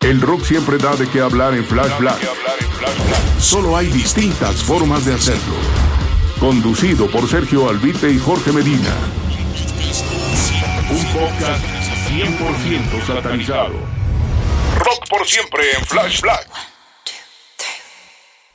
El rock siempre da de qué hablar en Flash Black. Solo hay distintas formas de hacerlo. Conducido por Sergio Albite y Jorge Medina. Un podcast 100% satanizado. Rock por siempre en Flash Black.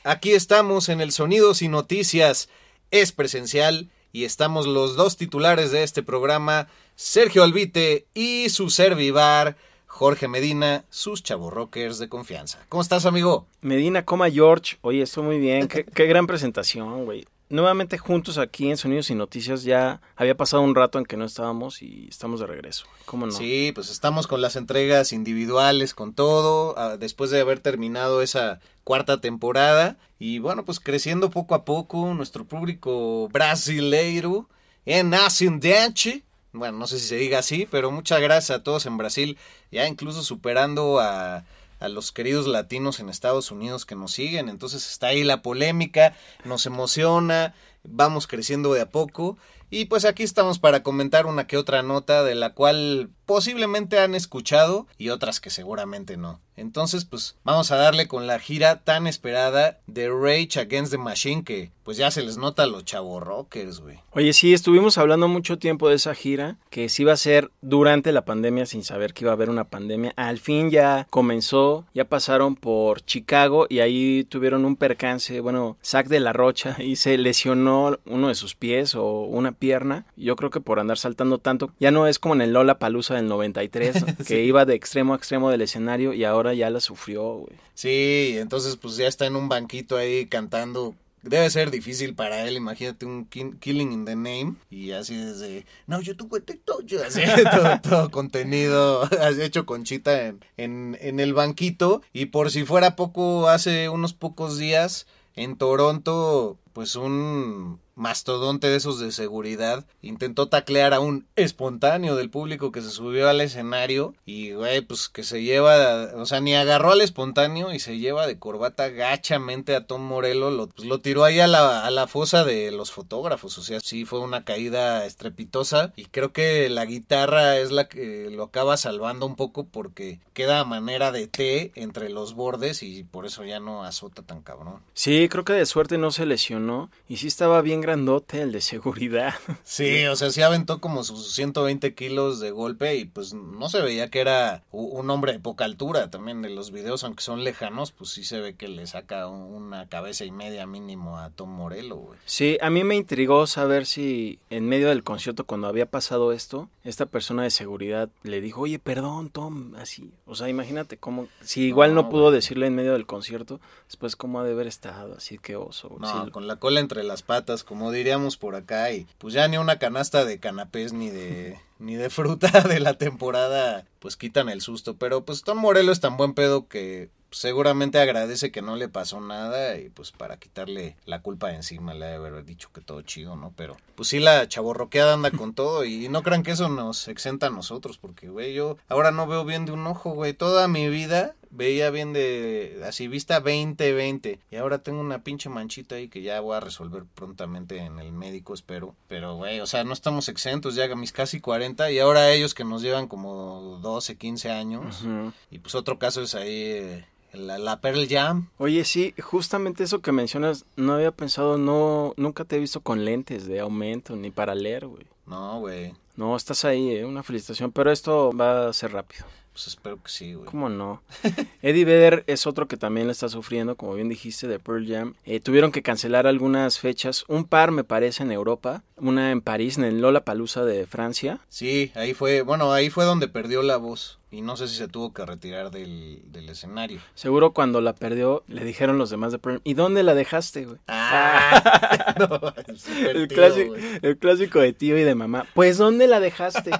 Aquí estamos en el Sonidos y Noticias. Es presencial y estamos los dos titulares de este programa, Sergio Albite y su servivar, Jorge Medina, sus rockers de confianza. ¿Cómo estás, amigo? Medina, coma George. Oye, estoy muy bien. qué, qué gran presentación, güey nuevamente juntos aquí en Sonidos y Noticias. Ya había pasado un rato en que no estábamos y estamos de regreso. ¿Cómo no? Sí, pues estamos con las entregas individuales, con todo, ah, después de haber terminado esa cuarta temporada. Y bueno, pues creciendo poco a poco nuestro público brasileiro en Ascendente. Bueno, no sé si se diga así, pero muchas gracias a todos en Brasil, ya incluso superando a a los queridos latinos en Estados Unidos que nos siguen. Entonces está ahí la polémica, nos emociona, vamos creciendo de a poco. Y pues aquí estamos para comentar una que otra nota de la cual posiblemente han escuchado y otras que seguramente no. Entonces, pues vamos a darle con la gira tan esperada de Rage Against the Machine que pues ya se les nota a los chavo rockers, güey. Oye, sí, estuvimos hablando mucho tiempo de esa gira, que sí iba a ser durante la pandemia sin saber que iba a haber una pandemia. Al fin ya comenzó, ya pasaron por Chicago y ahí tuvieron un percance, bueno, Zack de la Rocha y se lesionó uno de sus pies o una pierna. Yo creo que por andar saltando tanto, ya no es como en el Lola Palusa del 93, que iba de extremo a extremo del escenario y ahora ya la sufrió, güey. Sí, entonces pues ya está en un banquito ahí cantando debe ser difícil para él, imagínate un Killing in the Name y así desde, no, yo tuve TikTok, así todo, todo, contenido hecho conchita en, en, en el banquito y por si fuera poco, hace unos pocos días en Toronto, pues un mastodonte de esos de seguridad intentó taclear a un espontáneo del público que se subió al escenario y güey pues que se lleva o sea ni agarró al espontáneo y se lleva de corbata gachamente a Tom Morello lo, pues, lo tiró ahí a la, a la fosa de los fotógrafos o sea sí fue una caída estrepitosa y creo que la guitarra es la que lo acaba salvando un poco porque queda a manera de T entre los bordes y por eso ya no azota tan cabrón. Sí creo que de suerte no se lesionó y sí estaba bien grandote el de seguridad. Sí, o sea, sí aventó como sus 120 kilos de golpe y pues no se veía que era un hombre de poca altura. También en los videos, aunque son lejanos, pues sí se ve que le saca una cabeza y media mínimo a Tom Morello, güey. Sí, a mí me intrigó saber si en medio del concierto, cuando había pasado esto, esta persona de seguridad le dijo, oye, perdón, Tom, así. O sea, imagínate cómo, si igual no, pudo decirle en medio del concierto, después cómo ha de haber estado, así que oso. No, con la cola entre las patas, como diríamos por acá, y pues ya ni una canasta de canapés ni de ni de fruta de la temporada, pues quitan el susto. Pero pues Tom Morello es tan buen pedo que seguramente agradece que no le pasó nada y pues para quitarle la culpa de encima le haber dicho que todo chido, ¿no? Pero pues sí la chaborroqueada anda con todo y no crean que eso nos exenta a nosotros porque, güey, yo ahora no veo bien de un ojo, güey. Toda mi vida veía bien de así vista 20-20 y ahora tengo una pinche manchita ahí que ya voy a resolver prontamente en el médico, espero. Pero, güey, o sea, no estamos exentos ya a mis casi 40 y ahora ellos que nos llevan como 12, 15 años. Y pues otro caso es ahí... Eh, la, la, Pearl Jam. Oye, sí, justamente eso que mencionas, no había pensado, no, nunca te he visto con lentes de aumento ni para leer, güey. No, güey. No, estás ahí, eh, una felicitación, pero esto va a ser rápido. Pues espero que sí, güey. ¿Cómo no? Eddie Vedder es otro que también le está sufriendo, como bien dijiste, de Pearl Jam. Eh, tuvieron que cancelar algunas fechas, un par me parece en Europa, una en París, en el Lola Palusa de Francia. Sí, ahí fue, bueno, ahí fue donde perdió la voz. Y no sé si se tuvo que retirar del, del escenario. Seguro cuando la perdió le dijeron los demás de Pearl, ¿y dónde la dejaste, güey? Ah, no, el, tío, clásico, güey. el clásico de tío y de mamá. Pues ¿dónde la dejaste?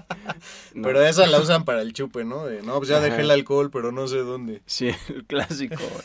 No. Pero esa la usan para el chupe, ¿no? De, no, pues ya Ajá. dejé el alcohol, pero no sé dónde. Sí, el clásico. güey.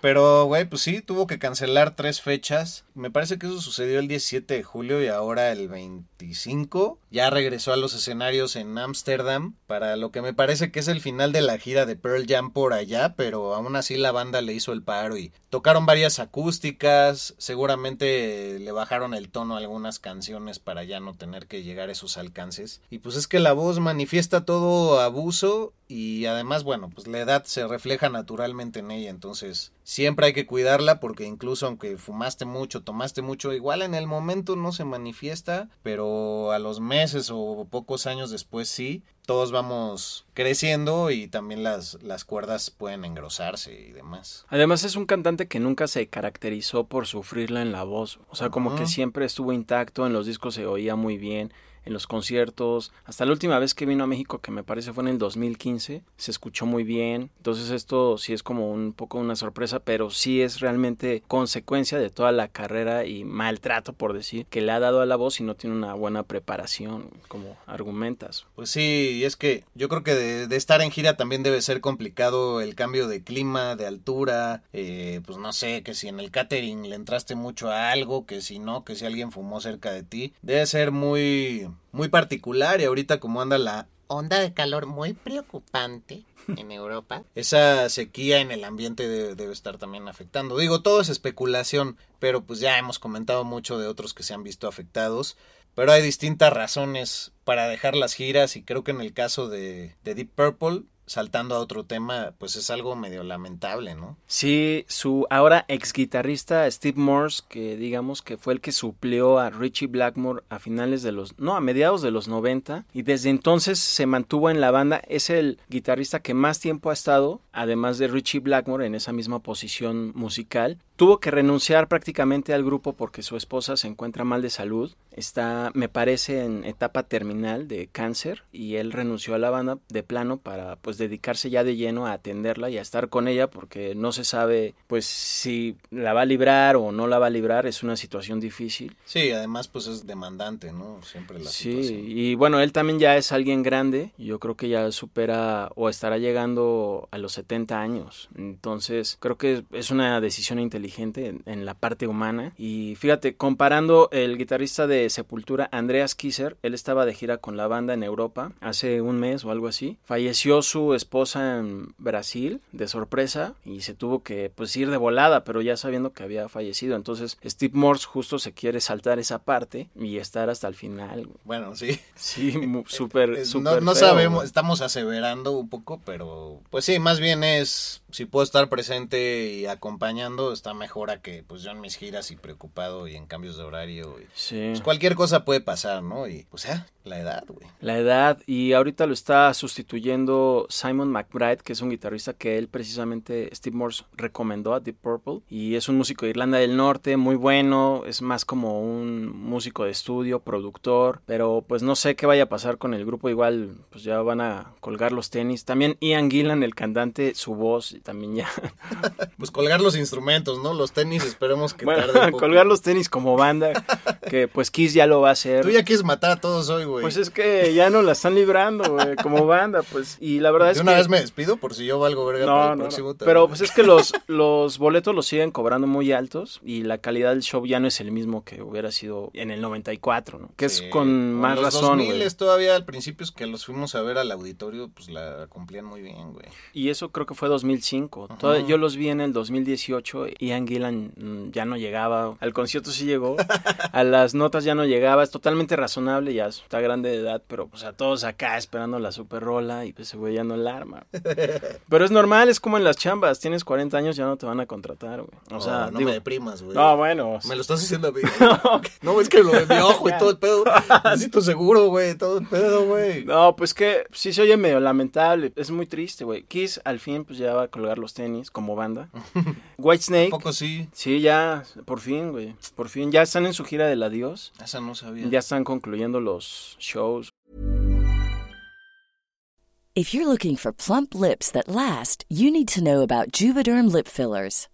Pero, güey, pues sí, tuvo que cancelar tres fechas. Me parece que eso sucedió el 17 de julio y ahora el 25. Ya regresó a los escenarios en Ámsterdam para lo que me parece que es el final de la gira de Pearl Jam por allá, pero aún así la banda le hizo el paro y tocaron varias acústicas. Seguramente le bajaron el tono a algunas canciones para ya no tener que llegar a esos alcances. Y pues es que la voz manifiesta todo abuso y además, bueno, pues la edad se refleja naturalmente en ella, entonces siempre hay que cuidarla porque incluso aunque fumaste mucho, tomaste mucho, igual en el momento no se manifiesta, pero a los meses o pocos años después sí, todos vamos creciendo y también las, las cuerdas pueden engrosarse y demás. Además es un cantante que nunca se caracterizó por sufrirla en la voz. O sea, como que siempre estuvo intacto, en los discos se oía muy bien, en los conciertos. Hasta la última vez que vino a México, que me parece fue en el 2015, se escuchó muy bien. Entonces esto sí es como un poco una sorpresa, pero sí es realmente consecuencia de toda la carrera y maltrato, por decir, que le ha dado a la voz y no tiene una buena preparación, como argumentas. Pues sí, y es que yo creo que de, de estar en gira también debe ser complicado el cambio de clima, de altura, eh, pues no sé, que si en el catering le entraste mucho a algo, que si no, que si alguien fumó cerca de ti, debe ser muy, muy particular y ahorita como anda la onda de calor muy preocupante en Europa. Esa sequía en el ambiente de- debe estar también afectando. Digo, todo es especulación, pero pues ya hemos comentado mucho de otros que se han visto afectados. Pero hay distintas razones para dejar las giras y creo que en el caso de, de Deep Purple, saltando a otro tema, pues es algo medio lamentable, ¿no? Sí, su ahora ex guitarrista Steve Morse, que digamos que fue el que suplió a Richie Blackmore a finales de los, no, a mediados de los 90 y desde entonces se mantuvo en la banda, es el guitarrista que más tiempo ha estado, además de Richie Blackmore en esa misma posición musical. Tuvo que renunciar prácticamente al grupo porque su esposa se encuentra mal de salud, está, me parece, en etapa terminal de cáncer y él renunció a la banda de plano para pues dedicarse ya de lleno a atenderla y a estar con ella porque no se sabe pues si la va a librar o no la va a librar, es una situación difícil. Sí, además pues es demandante, ¿no? Siempre la Sí, situación. y bueno, él también ya es alguien grande, yo creo que ya supera o estará llegando a los 70 años, entonces creo que es una decisión inteligente en, la parte humana. Y fíjate, comparando el guitarrista de Sepultura, Andreas Kisser, él estaba de gira con la banda en Europa hace un mes o algo así, falleció su esposa en Brasil de sorpresa y se tuvo que pues ir de volada, pero ya sabiendo que había fallecido, entonces Steve Morse justo se quiere saltar esa parte y estar hasta el final. Bueno, sí. Sí, súper, súper no, no feo, sabemos, estamos aseverando un poco, pero pues sí, más bien es si puedo estar presente y acompañando, está mejor a que pues yo en mis giras y preocupado y en cambios de horario. y, Sí. pues, cualquier cosa puede pasar, ¿no? Y pues ya, la edad, güey. La edad, y ahorita lo está sustituyendo Simon McBride, que es un guitarrista que él precisamente, Steve Morse, recomendó a Deep Purple. Y es un músico de Irlanda del Norte, muy bueno, es más como un músico de estudio, productor, pero pues no sé qué vaya a pasar con el grupo, igual pues ya van a colgar los tenis. También Ian Gillan, el cantante, su voz también ya... Pues colgar los instrumentos, ¿no? Los tenis, esperemos que bueno, tarde un poco. colgar los tenis como banda, que pues Kiss ya lo va a hacer. Tú ya quieres matar a todos hoy, güey. Pues es que ya no la están librando, güey, como banda, pues. Y la verdad de es una que... vez me despido por si yo valgo verga No, para el no, no. próximo. también. Pero pues es que los, los boletos los siguen cobrando muy altos y la calidad del show ya no es el mismo que hubiera sido en el 94, ¿no? Que Sí, es con más los razón, 2000 güey. todavía al principio es que los fuimos a ver al auditorio, pues la cumplían muy bien, güey. Y eso creo que fue 2005. Yo los vi en el 2018. Ian Gillan mm, ya no llegaba. Al concierto sí llegó. a las notas ya no llegaba. Es totalmente razonable. Ya está grande de edad. Pero pues a todos acá esperando la super rola. Y pues ese güey ya no la arma. pero es normal. Es como en las chambas. Tienes 40 años ya no te van a contratar, güey. O No, sea, no digo- me deprimas, güey. No, bueno. Me lo estás diciendo a mí. no, es que lo de mi ojo y todo el pedo. Necesito seguro, güey. Todo el pedo, güey. No, pues que sí se oye medio lamentable. Es muy triste, güey. Kiss al fin pues ya va a colgar los tenis como banda. Whitesnake. poco sí. Sí, ya, por fin, güey. Por fin. Ya están en su gira del adiós. Esa no sabía. Ya están concluyendo los shows. If you're looking for plump lips that last, you need to know about Juvederm lip fillers.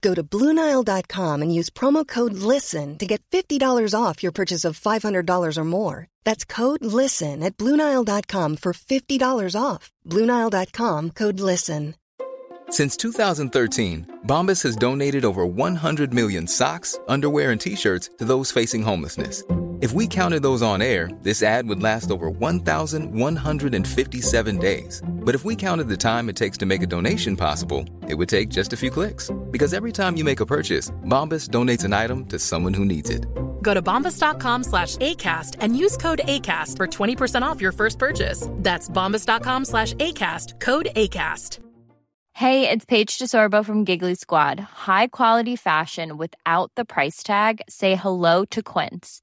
Go to BlueNile.com and use promo code LISTEN to get $50 off your purchase of $500 or more. That's code LISTEN at BlueNile.com for $50 off. BlueNile.com code LISTEN. Since 2013, Bombas has donated over 100 million socks, underwear, and t shirts to those facing homelessness. If we counted those on air, this ad would last over 1,157 days. But if we counted the time it takes to make a donation possible, it would take just a few clicks. Because every time you make a purchase, Bombas donates an item to someone who needs it. Go to bombas.com slash ACAST and use code ACAST for 20% off your first purchase. That's bombas.com slash ACAST, code ACAST. Hey, it's Paige DeSorbo from Giggly Squad. High quality fashion without the price tag? Say hello to Quince.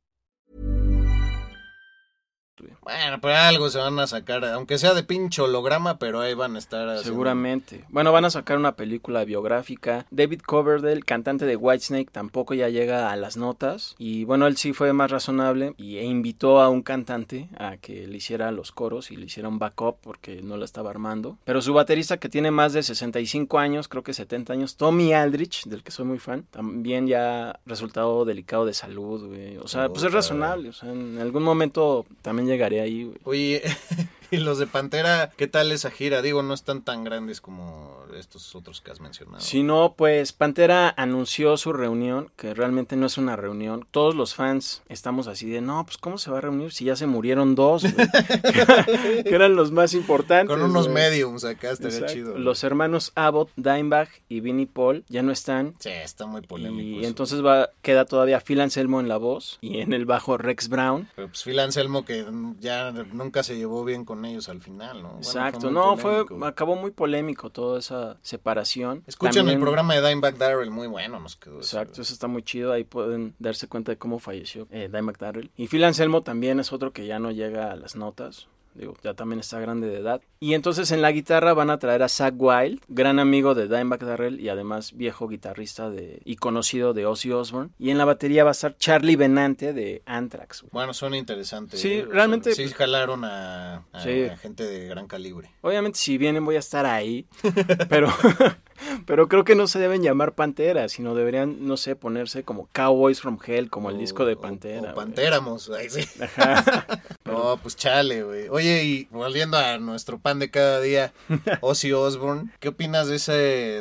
Bueno, pero algo se van a sacar, aunque sea de pinche holograma, pero ahí van a estar. haciendo- Seguramente. Bueno, van a sacar una película biográfica. David Coverdale, cantante de Whitesnake, tampoco ya llega a las notas. Y bueno, él sí fue más razonable y, e invitó a un cantante a que le hiciera los coros y le hiciera un backup porque no la estaba armando. Pero su baterista, que tiene más de 65 años, creo que 70 años, Tommy Aldrich, del que soy muy fan, también ya resultado delicado de salud, güey. O sea, pues es razonable. O sea, en algún momento también llegaré ahí, güey. Oye, y los de Pantera, ¿qué tal esa gira? Digo, no están tan grandes como estos otros que has mencionado. Si no, pues Pantera anunció su reunión, que realmente no es una reunión. Todos los fans estamos así de, no, pues ¿cómo se va a reunir si ya se murieron dos? güey?" que eran los más importantes. Con unos mediums acá estaría Exacto. chido. Los hermanos Abbott, Dimebag y Vinnie Paul ya no están. Sí, está muy polémico. Y eso. entonces va, queda todavía Phil Anselmo en la voz y en el bajo Rex Brown. Pero pues Phil Anselmo que ya nunca se llevó bien con ellos al final, ¿no? Bueno, Exacto, muy no, fue, acabó muy polémico toda esa separación. Escuchen También- el programa de Dimebag Darrell, muy bueno nos quedó. eso. Exacto, eso está muy chido. Ahí pueden darse cuenta de cómo falleció eh, Dimebag Darrell. Y Phil Anselmo también es otro que ya no llega a las notas. Digo, ya también está grande de edad. Y entonces en la guitarra van a traer a Zach Wild, gran amigo de Dimebag Darrell y además viejo guitarrista de, y conocido de Ozzy Osbourne. Y en la batería va a estar Charlie Benante de Anthrax. Bueno, suena interesante. Sí, ¿eh? Realmente- Sí, jalaron a, a- Sí. a gente de gran calibre. Obviamente si vienen voy a estar ahí, pero, pero creo que no se deben llamar Pantera, sino deberían, no sé, ponerse como Cowboys from Hell, como el O- disco de o- Pantera. O. Pantéramos, ahí sí. Ajá. No, pues chale, güey. Oye, y volviendo a nuestro pan de cada día, Ozzy Osbourne, ¿qué opinas de ese,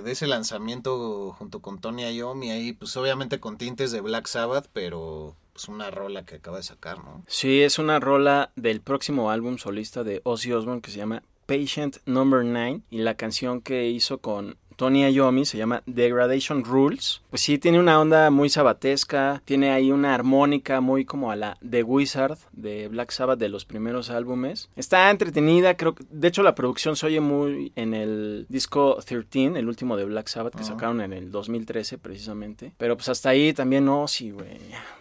de ese lanzamiento junto con Tony Iommi ahí? Pues obviamente con tintes de Black Sabbath, pero pues una rola que acaba de sacar, ¿no? Sí, es una rola del próximo álbum solista de Ozzy Osbourne que se llama Patient Number 9 y la canción que hizo con Tony Iommi, se llama Degradation Rules. Pues sí, tiene una onda muy sabatesca, tiene ahí una armónica muy como a la The Wizard de Black Sabbath de los primeros álbumes. Está entretenida, creo que, de hecho la producción se oye muy en el disco 13, el último de Black Sabbath que sacaron en el 2013 precisamente. Pero pues hasta ahí también no, sí, güey.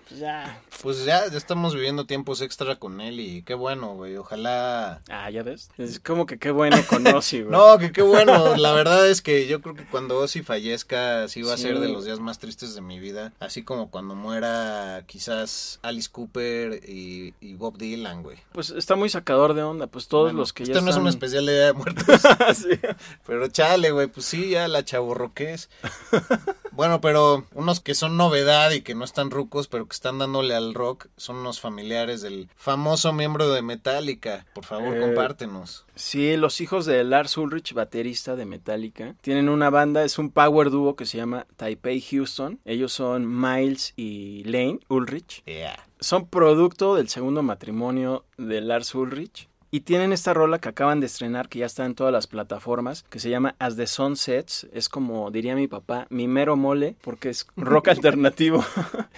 Pues ya. Pues ya, ya estamos viviendo tiempos extra con él y qué bueno, güey. Ojalá. Ah, ya ves. Es como que qué bueno con Ozzy, güey. No, que qué bueno. La verdad es que yo creo que cuando Ozzy fallezca, sí va a Sí. ser de los días más tristes de mi vida. Así como cuando muera quizás Alice Cooper y, y Bob Dylan, güey. Pues está muy sacador de onda, pues todos Bueno, los que ya Esto no es un especial de Día de Muertos. Sí. Pero chale, güey, pues sí, ya la chaborroqués. Bueno, pero unos que son novedad y que no están rucos, pero que están dándole al rock, son unos familiares del famoso miembro de Metallica. Por favor, Eh, compártenos. Sí, los hijos de Lars Ulrich, baterista de Metallica, tienen una banda, es un power dúo que se llama Taipei Houston. Ellos son Miles y Lane Ulrich. Yeah. Son producto del segundo matrimonio de Lars Ulrich. Y tienen esta rola que acaban de estrenar, que ya está en todas las plataformas, que se llama As the Sun Sets. Es como diría mi papá, mi mero mole, porque es rock alternativo.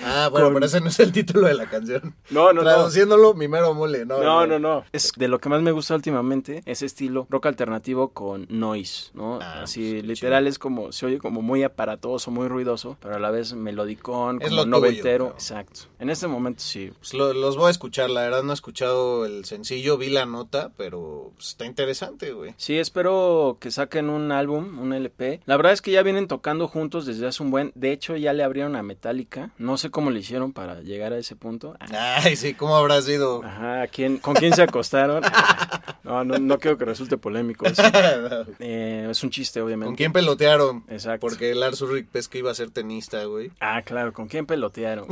Ah, bueno, Con- pero ese no es el título de la canción. No, no, no. Traduciéndolo, mi mero mole. No, No, no, no. Es de lo que más me gusta últimamente, ese estilo rock alternativo con noise, ¿no? Ah, Así, pues, qué literal es como, se oye como muy aparatoso, muy ruidoso, pero a la vez melodicón, Es como lo tuyo, noventero. Exacto. En este momento sí. Pues lo- los voy a escuchar, la verdad no he escuchado el sencillo, vi la nota, pero pues, está interesante, güey. Sí, espero que saquen un álbum, un LP. La verdad es que ya vienen tocando juntos desde hace un buen. De hecho, ya le abrieron a Metallica. No sé cómo le hicieron para llegar a ese punto. Ay, sí, ¿cómo habrá sido? Ajá, ¿a quién, ¿con quién se acostaron? Ah, no, no, no quiero que resulte polémico eso. Eh, es un chiste, obviamente. ¿Con quién pelotearon? Exacto. Porque Lars Ulrich que iba a ser tenista, güey. Ah, claro, ¿con quién pelotearon?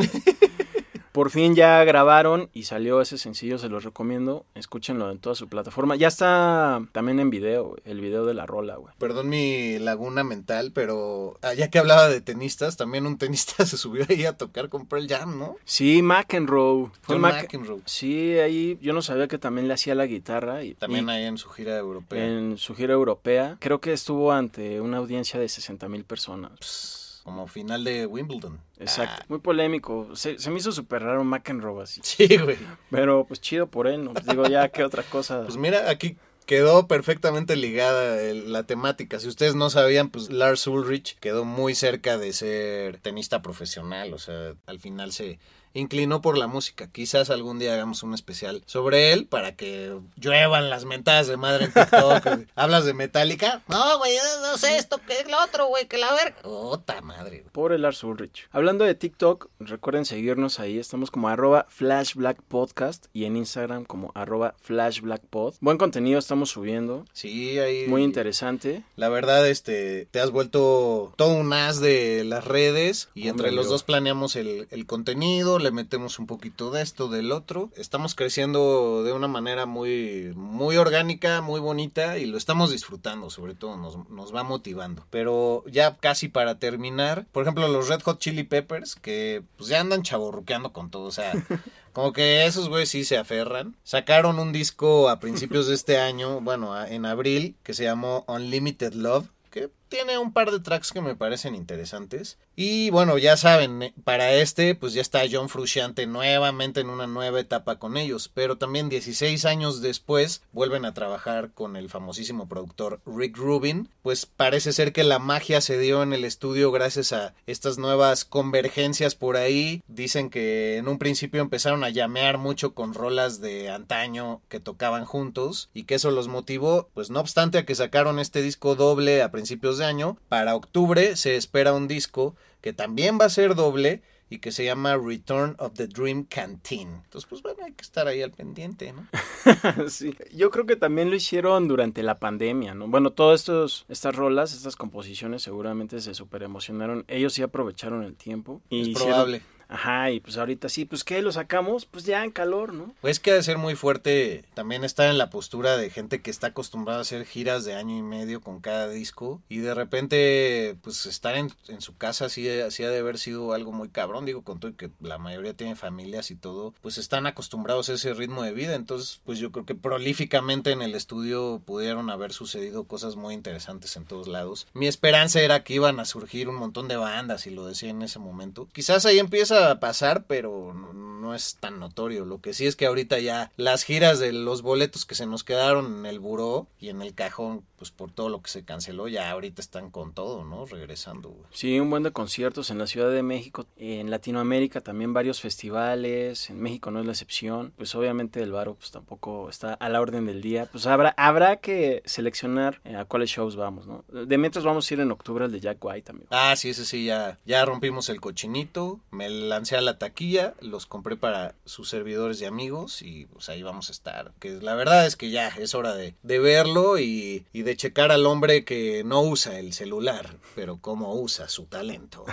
Por fin ya grabaron y salió ese sencillo, se los recomiendo. Escúchenlo en toda su plataforma. Ya está también en video, el video de la rola, güey. Perdón mi laguna mental, pero ah, ya que hablaba de tenistas, también un tenista se subió ahí a tocar con Pearl Jam, ¿no? Sí, McEnroe. Fue Mac- McEnroe. Sí, ahí yo no sabía que también le hacía la guitarra. Y, También y ahí en su gira europea. en su gira europea. Creo que estuvo ante una audiencia de 60 mil personas. Pss, Como final de Wimbledon. Exacto. Ah, Muy polémico. Se, se me hizo súper raro McEnroe así. sí, güey. Pero pues chido por él, ¿no? Pues, digo, ya, ¿qué otra cosa? Pues mira, aquí quedó perfectamente ligada el- la temática. Si ustedes no sabían, pues Lars Ulrich quedó muy cerca de ser tenista profesional. O sea, al final se inclinó por la música. Quizás algún día hagamos un especial sobre él para que lluevan las mentadas de madre en TikTok. ¿Hablas de Metallica? No, güey, no sé esto, que es lo otro, güey, que la verga. Ota madre. Pobre Lars Ulrich. Hablando de TikTok, recuerden seguirnos ahí. Estamos como arroba flashblackpodcast y en Instagram como arroba flashblackpod. Buen contenido estamos subiendo. Sí, ahí. Muy interesante. La verdad, este, te has vuelto todo un as de las redes y entre los yo. dos planeamos el, el contenido, le metemos un poquito de esto, del otro. Estamos creciendo de una manera muy, muy orgánica, muy bonita y lo estamos disfrutando, sobre todo nos, nos va motivando. Pero ya casi para terminar, por ejemplo, los Red Hot Chili Peppers, que pues ya andan chaborruqueando con todo, o sea... Como que esos güeyes sí se aferran. Sacaron un disco a principios de este año, bueno, en abril, que se llamó Unlimited Love, que tiene un par de tracks que me parecen interesantes. Y bueno, ya saben, eh, para este, pues ya está John Frusciante nuevamente en una nueva etapa con ellos. Pero también 16 años después vuelven a trabajar con el famosísimo productor Rick Rubin. Pues parece ser que la magia se dio en el estudio gracias a estas nuevas convergencias por ahí. Dicen que en un principio empezaron a llamear mucho con rolas de antaño que tocaban juntos y que eso los motivó, pues no obstante a que sacaron este disco doble a principios de año, para octubre se espera un disco que también va a ser doble y que se llama Return of the Dream Canteen. Entonces, pues bueno, hay que estar ahí al pendiente, ¿no? sí. Yo creo que también lo hicieron durante la pandemia, ¿no? Bueno, todas estos, estas rolas, estas composiciones seguramente se super emocionaron. Ellos sí aprovecharon el tiempo. Y es hicieron- probable. Ajá, y pues ahorita sí, pues ¿qué? Lo sacamos, pues ya en calor, ¿no? Pues que ha de ser muy fuerte también estar en la postura de gente que está acostumbrada a hacer giras de año y medio con cada disco y de repente pues estar en, en su casa sí, ha de haber sido algo muy cabrón, digo con todo que la mayoría tiene familias y todo, pues están acostumbrados a ese ritmo de vida, entonces pues yo creo que prolíficamente en el estudio pudieron haber sucedido cosas muy interesantes en todos lados. Mi esperanza era que iban a surgir un montón de bandas y lo decía en ese momento. Quizás ahí empieza a pasar, pero no, no es tan notorio. Lo que sí es que ahorita ya las giras de los boletos que se nos quedaron en el buró y en el cajón, pues por todo lo que se canceló, ya ahorita están con todo, ¿no? Regresando. güey. Sí, un buen de conciertos en la Ciudad de México, en Latinoamérica también varios festivales, en México no es la excepción. Pues obviamente el Varo pues tampoco está a la orden del día. Pues habrá habrá que seleccionar eh, a cuáles shows vamos, ¿no? De mientras vamos a ir en octubre al de Jack White, amigo. Ah, sí, ese sí, ya, ya rompimos el cochinito, me lancé a la taquilla, los compré para sus servidores y amigos y pues ahí vamos a estar. Que la verdad es que ya es hora de, de verlo y, y de checar al hombre que no usa el celular, pero cómo usa su talento.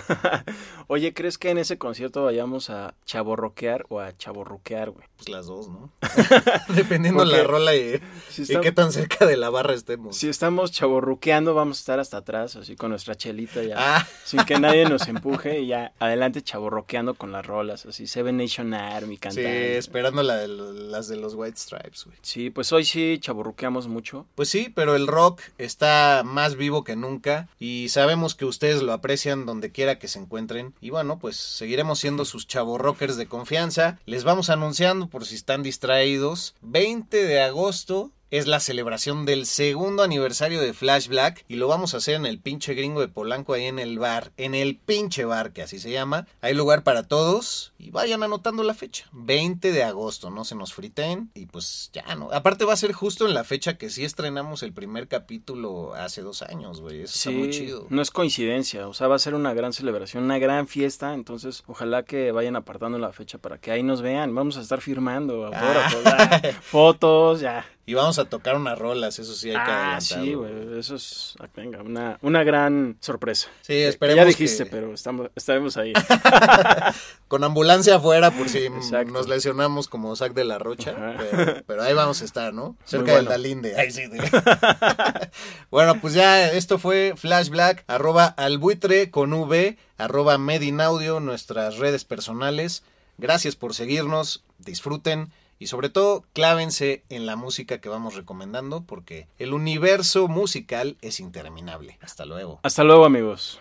Oye, ¿crees que en ese concierto vayamos a chaborroquear o a chaborruquear, güey? Pues las dos, ¿no? Dependiendo Porque la rola y, si y qué tan cerca de la barra estemos. Si estamos chaborruqueando, vamos a estar hasta atrás, así con nuestra chelita ya. Ah. Sin que nadie nos empuje y ya adelante chaborroqueando con las rolas, así Seven Nation Army Sí, cantando. esperando la de las de los White Stripes, güey. Sí, pues hoy sí chaborruqueamos mucho. Pues sí, pero el rock está más vivo que nunca y sabemos que ustedes lo aprecian donde quiera que se encuentren. Y bueno, pues seguiremos siendo sus chavo rockers de confianza. Les vamos anunciando por si están distraídos. 20 de agosto es la celebración del segundo aniversario de Flash Black y lo vamos a hacer en el pinche gringo de Polanco ahí en el bar, en el pinche bar que así se llama. Hay lugar para todos y vayan anotando la fecha. 20 de agosto, no se nos friten y pues ya no. Aparte va a ser justo en la fecha que sí estrenamos el primer capítulo hace dos años, güey. Eso está muy chido. no es coincidencia, o sea, va a ser una gran celebración, una gran fiesta, entonces ojalá que vayan apartando la fecha para que ahí nos vean, vamos a estar firmando autógrafos, Ah. fotos, ya. Y vamos a tocar unas rolas, eso sí hay que Ah, adelantarlo. sí, güey, eso es, ah, venga, una, una gran sorpresa. Sí, Que esperemos Ya dijiste, que- pero estamos, estaremos ahí. Con ambulancia afuera por si Exacto. nos lesionamos como Zac de la Rocha. Ajá. Pero, pero ahí vamos a estar, ¿no? Cerca bueno. del Dalinde. Ahí sí. de- bueno, pues ya esto fue Flash Black, arroba albuitre con V, arroba Medinaudio, nuestras redes personales. Gracias por seguirnos, disfruten y sobre todo clávense en la música que vamos recomendando porque el universo musical es interminable. Hasta luego. Hasta luego, amigos.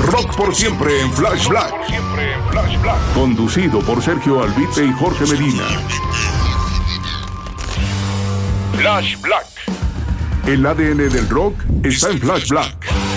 Rock por siempre en Flash Black. Conducido por Sergio Albite y Jorge Medina. Flash Black. El ADN del rock está en Flash Black.